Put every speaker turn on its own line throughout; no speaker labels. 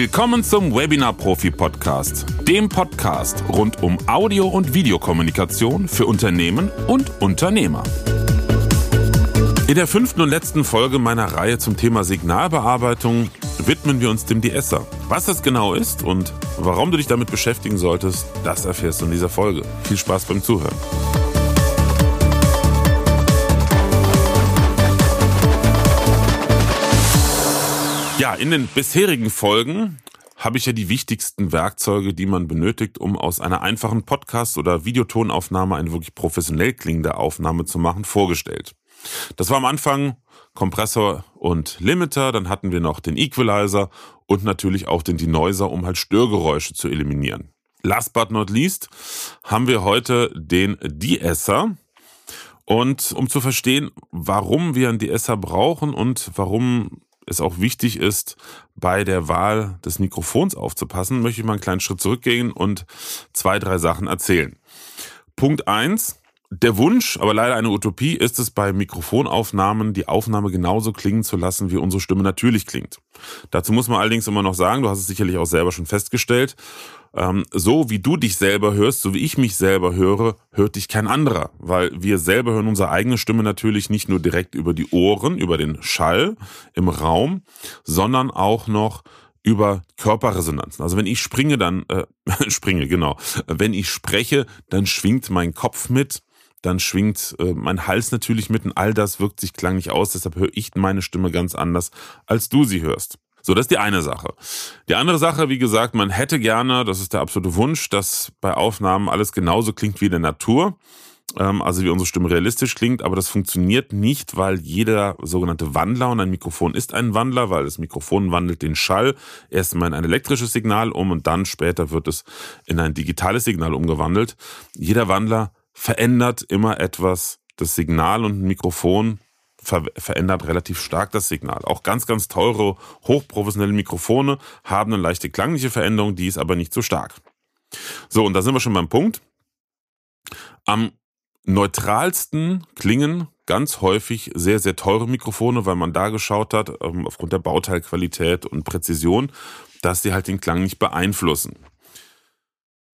Willkommen zum Webinar Profi Podcast, dem Podcast rund um Audio- und Videokommunikation für Unternehmen und Unternehmer. In der fünften und letzten Folge meiner Reihe zum Thema Signalbearbeitung widmen wir uns dem DSer. Was das genau ist und warum du dich damit beschäftigen solltest, das erfährst du in dieser Folge. Viel Spaß beim Zuhören. Ja, in den bisherigen Folgen habe ich ja die wichtigsten Werkzeuge, die man benötigt, um aus einer einfachen Podcast- oder Videotonaufnahme eine wirklich professionell klingende Aufnahme zu machen, vorgestellt. Das war am Anfang Kompressor und Limiter, dann hatten wir noch den Equalizer und natürlich auch den Denoiser, um halt Störgeräusche zu eliminieren. Last but not least haben wir heute den De-Esser. Und um zu verstehen, warum wir einen De-Esser brauchen und warum es auch wichtig ist, bei der Wahl des Mikrofons aufzupassen, möchte ich mal einen kleinen Schritt zurückgehen und zwei, drei Sachen erzählen. Punkt eins: der Wunsch, aber leider eine Utopie, ist es bei Mikrofonaufnahmen, die Aufnahme genauso klingen zu lassen, wie unsere Stimme natürlich klingt. Dazu muss man allerdings immer noch sagen, du hast es sicherlich auch selber schon festgestellt, ähm, so wie du dich selber hörst, so wie ich mich selber höre, hört dich kein anderer, weil wir selber hören unsere eigene Stimme natürlich nicht nur direkt über die Ohren, über den Schall im Raum, sondern auch noch über Körperresonanzen. Also wenn ich springe, dann äh, springe genau. Wenn ich spreche, dann schwingt mein Kopf mit dann schwingt äh, mein Hals natürlich mit und all das wirkt sich klanglich aus. Deshalb höre ich meine Stimme ganz anders, als du sie hörst. So, das ist die eine Sache. Die andere Sache, wie gesagt, man hätte gerne, das ist der absolute Wunsch, dass bei Aufnahmen alles genauso klingt wie in der Natur. Ähm, also wie unsere Stimme realistisch klingt, aber das funktioniert nicht, weil jeder sogenannte Wandler und ein Mikrofon ist ein Wandler, weil das Mikrofon wandelt den Schall erstmal in ein elektrisches Signal um und dann später wird es in ein digitales Signal umgewandelt. Jeder Wandler verändert immer etwas das Signal und ein Mikrofon ver verändert relativ stark das Signal. Auch ganz, ganz teure, hochprofessionelle Mikrofone haben eine leichte klangliche Veränderung, die ist aber nicht so stark. So, und da sind wir schon beim Punkt. Am neutralsten klingen ganz häufig sehr, sehr teure Mikrofone, weil man da geschaut hat, ähm, aufgrund der Bauteilqualität und Präzision, dass sie halt den Klang nicht beeinflussen.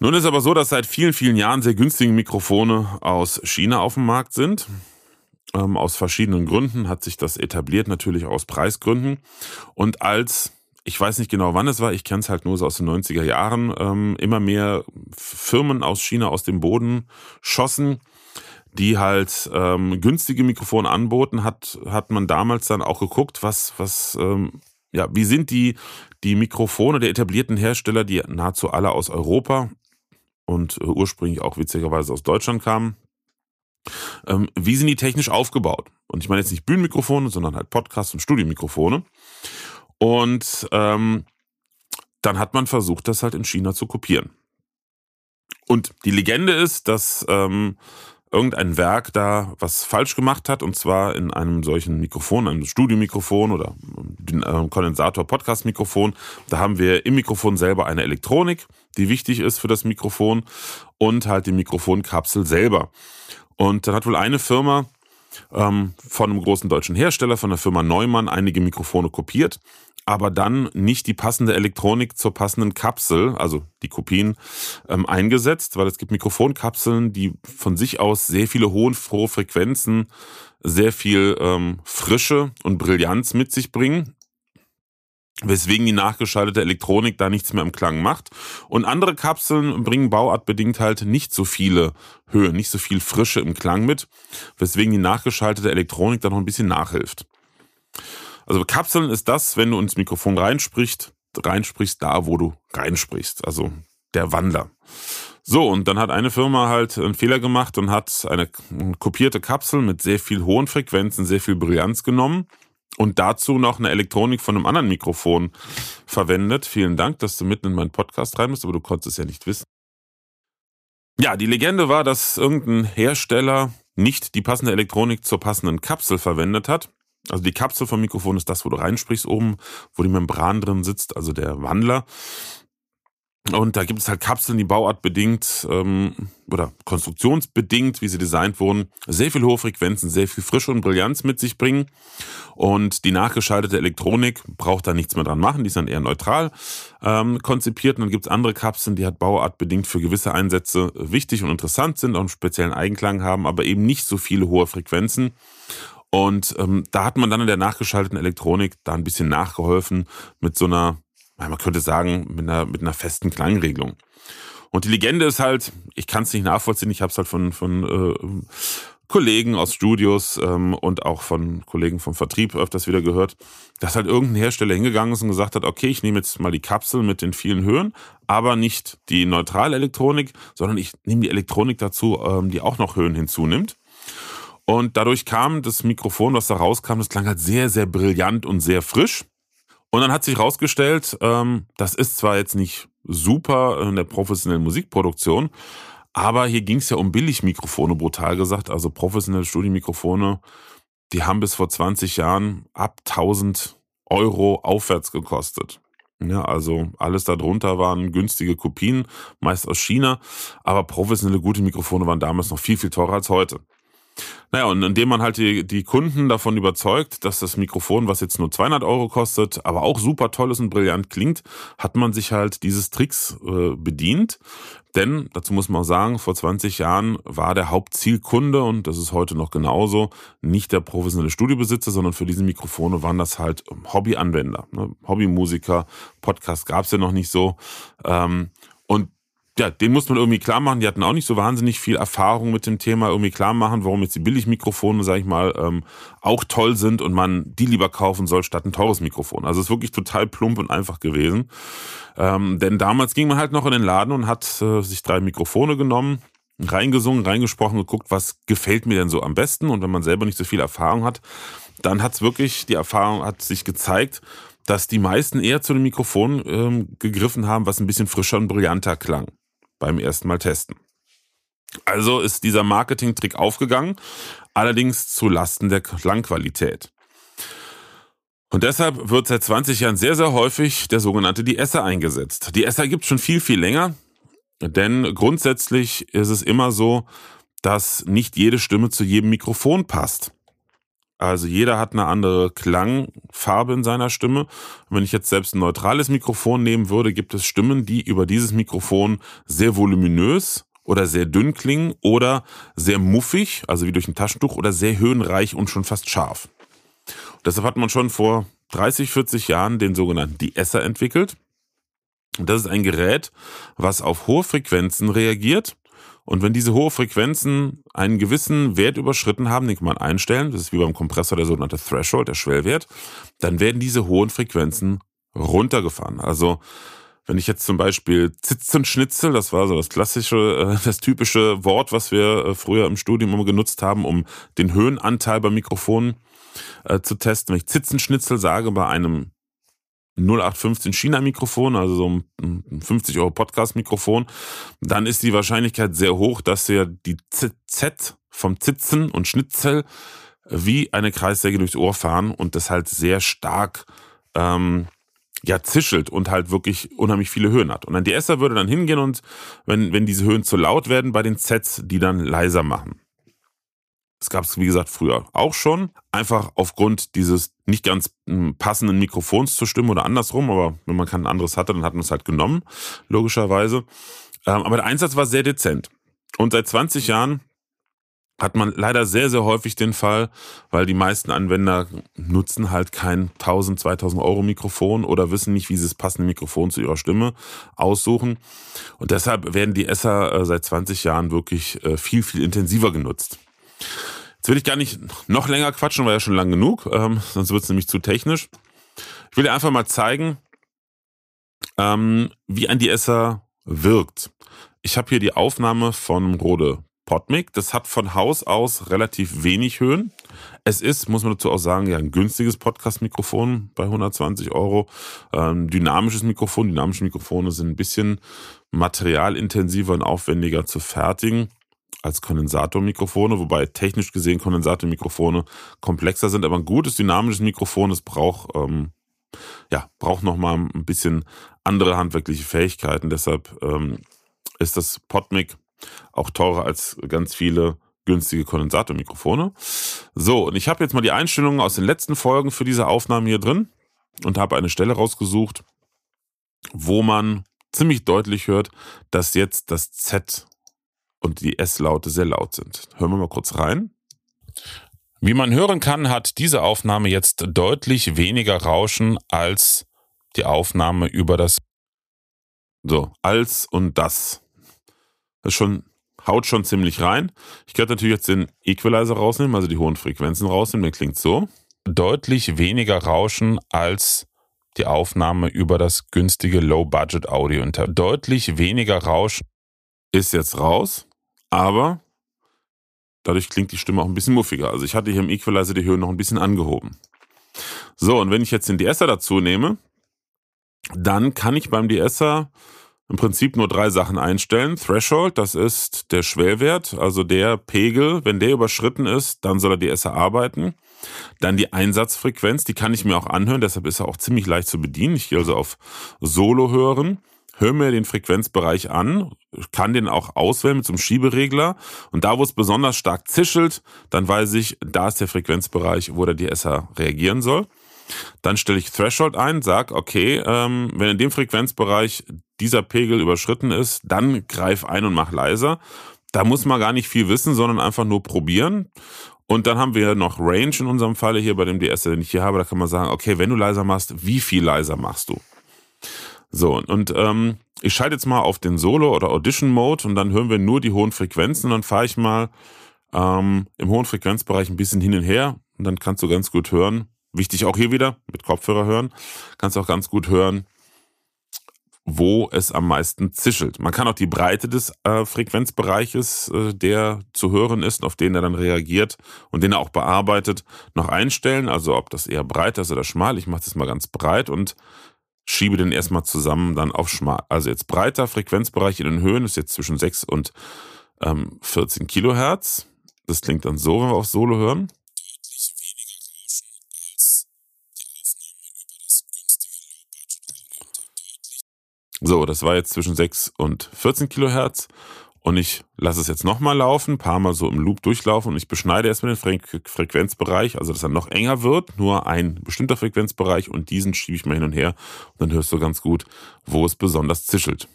Nun ist aber so, dass seit vielen, vielen Jahren sehr günstige Mikrofone aus China auf dem Markt sind. Ähm, aus verschiedenen Gründen hat sich das etabliert, natürlich aus Preisgründen. Und als, ich weiß nicht genau wann es war, ich kenne es halt nur so aus den 90er Jahren, ähm, immer mehr Firmen aus China aus dem Boden schossen, die halt ähm, günstige Mikrofone anboten, hat, hat man damals dann auch geguckt, was, was, ähm, ja, wie sind die, die Mikrofone der etablierten Hersteller, die nahezu alle aus Europa und äh, ursprünglich auch witzigerweise aus Deutschland kamen. Ähm, wie sind die technisch aufgebaut? Und ich meine jetzt nicht Bühnenmikrofone, sondern halt Podcast- und Studiomikrofone. Und ähm, dann hat man versucht, das halt in China zu kopieren. Und die Legende ist, dass ähm, irgendein Werk da was falsch gemacht hat und zwar in einem solchen Mikrofon, einem Studiomikrofon oder äh, Kondensator-Podcast-Mikrofon. Da haben wir im Mikrofon selber eine Elektronik, die wichtig ist für das Mikrofon und halt die Mikrofonkapsel selber. Und dann hat wohl eine Firma ähm, von einem großen deutschen Hersteller, von der Firma Neumann, einige Mikrofone kopiert aber dann nicht die passende Elektronik zur passenden Kapsel, also die Kopien, ähm, eingesetzt, weil es gibt Mikrofonkapseln, die von sich aus sehr viele hohe, hohe Frequenzen, sehr viel ähm, Frische und Brillanz mit sich bringen weswegen die nachgeschaltete Elektronik da nichts mehr im Klang macht. Und andere Kapseln bringen bauartbedingt halt nicht so viele Höhe, nicht so viel Frische im Klang mit, weswegen die nachgeschaltete Elektronik da noch ein bisschen nachhilft. Also Kapseln ist das, wenn du ins Mikrofon reinsprichst, reinsprichst da, wo du reinsprichst. Also der Wandler. So, und dann hat eine Firma halt einen Fehler gemacht und hat eine kopierte Kapsel mit sehr viel hohen Frequenzen, sehr viel Brillanz genommen und dazu noch eine Elektronik von einem anderen Mikrofon verwendet. Vielen Dank, dass du mitten in meinen Podcast rein bist, aber du konntest es ja nicht wissen. Ja, die Legende war, dass irgendein Hersteller nicht die passende Elektronik zur passenden Kapsel verwendet hat also die Kapsel vom Mikrofon ist das, wo du reinsprichst oben, wo die Membran drin sitzt, also der Wandler. Und da gibt es halt Kapseln, die bauartbedingt ähm, oder konstruktionsbedingt, wie sie designt wurden, sehr viel hohe Frequenzen, sehr viel Frische und Brillanz mit sich bringen. Und die nachgeschaltete Elektronik braucht da nichts mehr dran machen, die ist dann eher neutral ähm, konzipiert. Und dann gibt es andere Kapseln, die halt bauartbedingt für gewisse Einsätze wichtig und interessant sind, auch einen speziellen Eigenklang haben, aber eben nicht so viele hohe Frequenzen. Und ähm, da hat man dann in der nachgeschalteten Elektronik da ein bisschen nachgeholfen mit so einer man könnte sagen, mit einer, mit einer festen Klangregelung. Und die Legende ist halt, ich kann es nicht nachvollziehen, ich habe es halt von, von äh, Kollegen aus Studios ähm, und auch von Kollegen vom Vertrieb öfters wieder gehört, dass halt irgendein Hersteller hingegangen ist und gesagt hat, okay, ich nehme jetzt mal die Kapsel mit den vielen Höhen, aber nicht die neutrale Elektronik, sondern ich nehme die Elektronik dazu, ähm, die auch noch Höhen hinzunimmt. Und dadurch kam das Mikrofon, was da rauskam, das klang halt sehr, sehr brillant und sehr frisch. Und dann hat sich herausgestellt, ähm, das ist zwar jetzt nicht super in der professionellen Musikproduktion, aber hier ging es ja um Billigmikrofone, brutal gesagt. Also professionelle Studiemikrofone, die haben bis vor 20 Jahren ab 1000 Euro aufwärts gekostet. Ja, also alles darunter waren günstige Kopien, meist aus China, aber professionelle gute Mikrofone waren damals noch viel, viel teurer als heute. Naja, und indem man halt die, die Kunden davon überzeugt, dass das Mikrofon, was jetzt nur 200 Euro kostet, aber auch super toll ist und brillant klingt, hat man sich halt dieses Tricks äh, bedient. Denn, dazu muss man auch sagen, vor 20 Jahren war der Hauptzielkunde, und das ist heute noch genauso, nicht der professionelle Studiobesitzer, sondern für diese Mikrofone waren das halt Hobbyanwender, ne? Hobbymusiker, Podcast gab's ja noch nicht so. Ähm, und ja, den muss man irgendwie klar machen. Die hatten auch nicht so wahnsinnig viel Erfahrung mit dem Thema. Irgendwie klar machen, warum jetzt die Billigmikrofone, sag ich mal, ähm, auch toll sind und man die lieber kaufen soll statt ein teures Mikrofon. Also es ist wirklich total plump und einfach gewesen. Ähm, denn damals ging man halt noch in den Laden und hat äh, sich drei Mikrofone genommen, reingesungen, reingesprochen, geguckt, was gefällt mir denn so am besten. Und wenn man selber nicht so viel Erfahrung hat, dann hat's wirklich, die Erfahrung hat sich gezeigt, dass die meisten eher zu dem Mikrofon ähm, gegriffen haben, was ein bisschen frischer und brillanter klang beim ersten Mal testen. Also ist dieser Marketing-Trick aufgegangen, allerdings zu Lasten der Klangqualität. Und deshalb wird seit 20 Jahren sehr, sehr häufig der sogenannte DSer eingesetzt. Die DSer gibt es schon viel, viel länger, denn grundsätzlich ist es immer so, dass nicht jede Stimme zu jedem Mikrofon passt. Also jeder hat eine andere Klangfarbe in seiner Stimme. wenn ich jetzt selbst ein neutrales Mikrofon nehmen würde, gibt es Stimmen, die über dieses Mikrofon sehr voluminös oder sehr dünn klingen oder sehr muffig, also wie durch ein Taschentuch, oder sehr höhenreich und schon fast scharf. Und deshalb hat man schon vor 30, 40 Jahren den sogenannten De-Esser entwickelt. Und das ist ein Gerät, was auf hohe Frequenzen reagiert und wenn diese hohe Frequenzen einen gewissen Wert überschritten haben, den kann man einstellen, das ist wie beim Kompressor der sogenannte Threshold, der Schwellwert, dann werden diese hohen Frequenzen runtergefahren. Also wenn ich jetzt zum Beispiel Zitzenschnitzel, das war so das klassische, äh, das typische Wort, was wir äh, früher im Studium immer genutzt haben, um den Höhenanteil beim Mikrofon äh, zu testen. Wenn ich Zitzenschnitzel sage bei einem 0815 China-Mikrofon, also so ein 50 Euro Podcast-Mikrofon, dann ist die Wahrscheinlichkeit sehr hoch, dass wir die Z vom Zitzen und Schnitzel wie eine Kreissäge durchs Ohr fahren und das halt sehr stark ähm, ja zischelt und halt wirklich unheimlich viele Höhen hat. Und ein DSer würde dann hingehen und wenn, wenn diese Höhen zu laut werden bei den Zs, die dann leiser machen. Das gab es, wie gesagt, früher auch schon. Einfach aufgrund dieses nicht ganz hm, passenden Mikrofons zur Stimme oder andersrum. Aber wenn man kein anderes hatte, dann hat man es halt genommen, logischerweise. Ähm, aber der Einsatz war sehr dezent. Und seit 20 Jahren hat man leider sehr, sehr häufig den Fall, weil die meisten Anwender nutzen halt kein 1000, 2000 Euro Mikrofon oder wissen nicht, wie sie das passende Mikrofon zu ihrer Stimme aussuchen. Und deshalb werden die Esser äh, seit 20 Jahren wirklich äh, viel, viel intensiver genutzt. Jetzt will ich gar nicht noch länger quatschen, war ja schon lang genug, ähm, sonst wird es nämlich zu technisch. Ich will dir einfach mal zeigen, ähm, wie ein DSer wirkt. Ich habe hier die Aufnahme von Rode Podmic. Das hat von Haus aus relativ wenig Höhen. Es ist, muss man dazu auch sagen, ja ein günstiges Podcast-Mikrofon bei 120 Euro. Ähm, dynamisches Mikrofon. Dynamische Mikrofone sind ein bisschen materialintensiver und aufwendiger zu fertigen als Kondensatormikrofone, wobei technisch gesehen Kondensatormikrofone komplexer sind, aber ein gutes dynamisches Mikrofon, es braucht ähm, ja, braucht nochmal ein bisschen andere handwerkliche Fähigkeiten. Deshalb ähm, ist das Podmic auch teurer als ganz viele günstige Kondensatormikrofone. So, und ich habe jetzt mal die Einstellungen aus den letzten Folgen für diese Aufnahmen hier drin und habe eine Stelle rausgesucht, wo man ziemlich deutlich hört, dass jetzt das Z und die S-Laute sehr laut sind. Hören wir mal kurz rein. Wie man hören kann, hat diese Aufnahme jetzt deutlich weniger Rauschen als die Aufnahme über das so als und das. Das schon haut schon ziemlich rein. Ich könnte natürlich jetzt den Equalizer rausnehmen, also die hohen Frequenzen rausnehmen, der klingt so. Deutlich weniger Rauschen als die Aufnahme über das günstige Low-Budget-Audio. Deutlich weniger Rauschen ist jetzt raus, aber dadurch klingt die Stimme auch ein bisschen muffiger. Also ich hatte hier im Equalizer die Höhe noch ein bisschen angehoben. So, und wenn ich jetzt den DSer dazu nehme, dann kann ich beim DSer im Prinzip nur drei Sachen einstellen. Threshold, das ist der Schwellwert, also der Pegel. Wenn der überschritten ist, dann soll er DSer arbeiten. Dann die Einsatzfrequenz, die kann ich mir auch anhören, deshalb ist er auch ziemlich leicht zu bedienen. Ich gehe also auf Solo hören, höre mir den Frequenzbereich an, kann den auch auswählen mit so einem Schieberegler und da, wo es besonders stark zischelt, dann weiß ich, da ist der Frequenzbereich, wo der DSer reagieren soll. Dann stelle ich Threshold ein, sag, okay, ähm, wenn in dem Frequenzbereich dieser Pegel überschritten ist, dann greif ein und mach leiser. Da muss man gar nicht viel wissen, sondern einfach nur probieren. Und dann haben wir noch Range in unserem Falle hier bei dem DS, den ich hier habe. Da kann man sagen, okay, wenn du leiser machst, wie viel leiser machst du? So, und ähm, ich schalte jetzt mal auf den Solo- oder Audition-Mode und dann hören wir nur die hohen Frequenzen und dann fahre ich mal ähm, im hohen Frequenzbereich ein bisschen hin und her und dann kannst du ganz gut hören. Wichtig auch hier wieder, mit Kopfhörer hören, kannst du auch ganz gut hören, wo es am meisten zischelt. Man kann auch die Breite des äh, Frequenzbereiches, äh, der zu hören ist, auf den er dann reagiert und den er auch bearbeitet, noch einstellen. Also ob das eher breit ist oder schmal. Ich mache das mal ganz breit und schiebe den erstmal zusammen dann auf schmal. Also jetzt breiter Frequenzbereich in den Höhen ist jetzt zwischen 6 und ähm, 14 Kilohertz. Das klingt dann so, wenn wir auf Solo hören. So, das war jetzt zwischen 6 und 14 Kilohertz. Und ich lasse es jetzt nochmal laufen, paar Mal so im Loop durchlaufen und ich beschneide erstmal den Fre Frequenzbereich, also dass er noch enger wird, nur ein bestimmter Frequenzbereich und diesen schiebe ich mal hin und her und dann hörst du ganz gut, wo es besonders zischelt.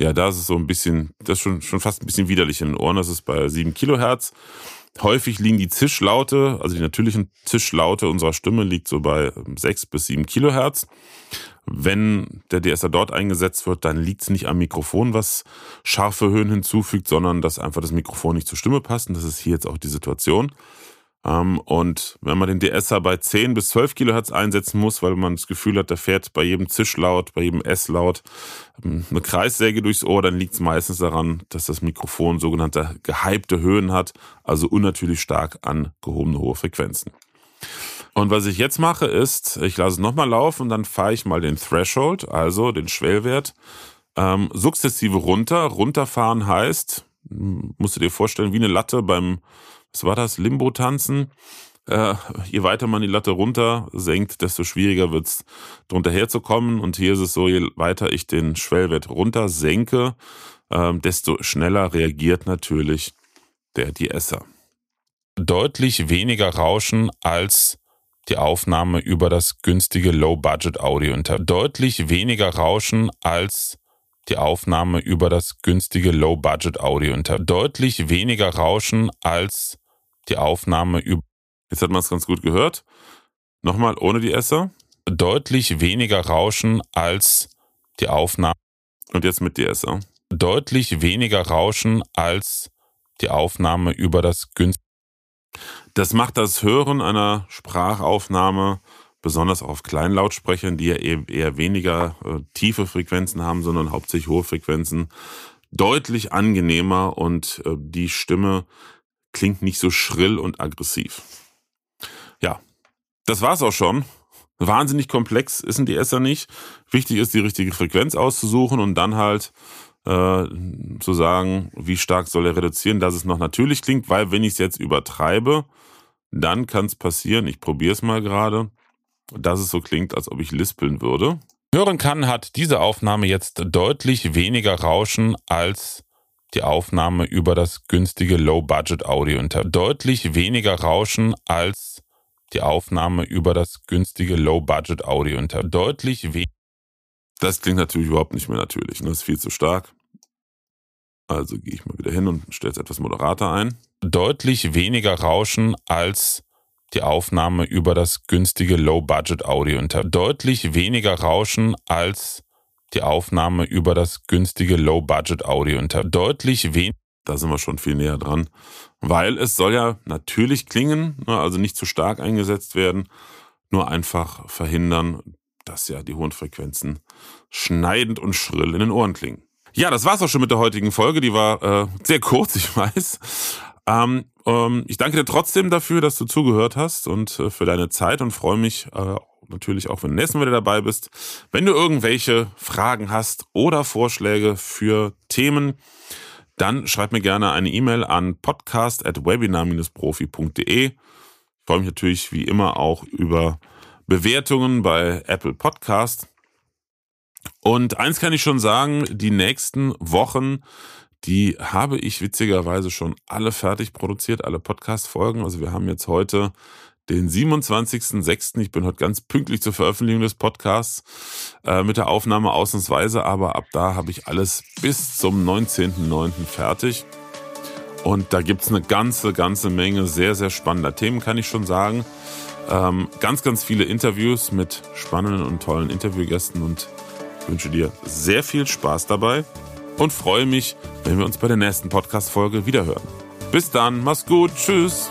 Ja, da ist es so ein bisschen, das ist schon, schon fast ein bisschen widerlich in den Ohren. Das ist bei 7 Kilohertz. Häufig liegen die Zischlaute, also die natürlichen Zischlaute unserer Stimme liegt so bei 6 bis 7 Kilohertz. Wenn der DSR dort eingesetzt wird, dann liegt es nicht am Mikrofon, was scharfe Höhen hinzufügt, sondern dass einfach das Mikrofon nicht zur Stimme passt. Und das ist hier jetzt auch die Situation. Ähm, und wenn man den DSer bei 10 bis 12 Kilohertz einsetzen muss, weil man das Gefühl hat, da fährt bei jedem Zischlaut, bei jedem S-Laut ähm, eine Kreissäge durchs Ohr, dann liegt es meistens daran, dass das Mikrofon sogenannte gehypte Höhen hat, also unnatürlich stark an gehobene hohe Frequenzen. Und was ich jetzt mache ist, ich lasse es nochmal laufen und dann fahre ich mal den Threshold, also den Schwellwert, ähm, sukzessive runter. Runterfahren heißt, musst du dir vorstellen, wie eine Latte beim was war das, Limbo-Tanzen. Äh, je weiter man die Latte runter senkt, desto schwieriger wird es, drunter herzukommen. Und hier ist es so, je weiter ich den Schwellwert runter senke, äh, desto schneller reagiert natürlich der DSer. Deutlich weniger Rauschen als die Aufnahme über das günstige Low-Budget-Audio. Deutlich weniger Rauschen als die Aufnahme über das günstige Low-Budget-Audio. Deutlich weniger Rauschen als die Aufnahme über. Jetzt hat man es ganz gut gehört. Nochmal ohne die Esser. Deutlich weniger Rauschen als die Aufnahme. Und jetzt mit die Esser. Deutlich weniger Rauschen als die Aufnahme über das günstige. Das macht das Hören einer Sprachaufnahme, besonders auf Kleinlautsprechern, die ja eher weniger äh, tiefe Frequenzen haben, sondern hauptsächlich hohe Frequenzen, deutlich angenehmer und äh, die Stimme klingt nicht so schrill und aggressiv. Ja, das war's auch schon. Wahnsinnig komplex ist ein DSer nicht. Wichtig ist, die richtige Frequenz auszusuchen und dann halt äh, zu sagen, wie stark soll er reduzieren, dass es noch natürlich klingt, weil wenn ich es jetzt übertreibe, dann kann es passieren, ich probiere es mal gerade, dass es so klingt, als ob ich lispeln würde. Hören kann, hat diese Aufnahme jetzt deutlich weniger Rauschen als die Aufnahme über das günstige Low-Budget-Audio. Deutlich weniger Rauschen als die Aufnahme über das günstige Low-Budget-Audio. Deutlich weniger. Das klingt natürlich überhaupt nicht mehr natürlich. Das ist viel zu stark. Also gehe ich mal wieder hin und stelle es etwas moderater ein. Deutlich weniger Rauschen als die Aufnahme über das günstige Low-Budget-Audio. Deutlich weniger Rauschen als die Aufnahme über das günstige Low-Budget-Audio. Deutlich weniger. Da sind wir schon viel näher dran. Weil es soll ja natürlich klingen, ne, also nicht zu stark eingesetzt werden, nur einfach verhindern, dass ja die hohen Frequenzen schneidend und schrill in den Ohren klingen. Ja, das war's auch schon mit der heutigen Folge. Die war äh, sehr kurz, ich weiß. Ähm, ähm, ich danke dir trotzdem dafür, dass du zugehört hast und äh, für deine Zeit und freue mich äh, natürlich auch, wenn du nächsten wieder dabei bist. Wenn du irgendwelche Fragen hast oder Vorschläge für Themen, dann schreib mir gerne eine E-Mail an podcast.webinar-profi.de. Ich freue mich natürlich wie immer auch über Bewertungen bei Apple Podcast. Und eins kann ich schon sagen, die nächsten Wochen, die habe ich witzigerweise schon alle fertig produziert, alle Podcast-Folgen. Also wir haben jetzt heute den 27.06. Ich bin heute ganz pünktlich zur Veröffentlichung des Podcasts äh, mit der Aufnahme ausnahmsweise, aber ab da habe ich alles bis zum 19.09. fertig. Und da gibt's eine ganze, ganze Menge sehr, sehr spannender Themen, kann ich schon sagen. Ähm, ganz, ganz viele Interviews mit spannenden und tollen Interviewgästen und wünsche dir sehr viel Spaß dabei und freue mich, wenn wir uns bei der nächsten Podcast-Folge wiederhören. Bis dann, mach's gut, tschüss.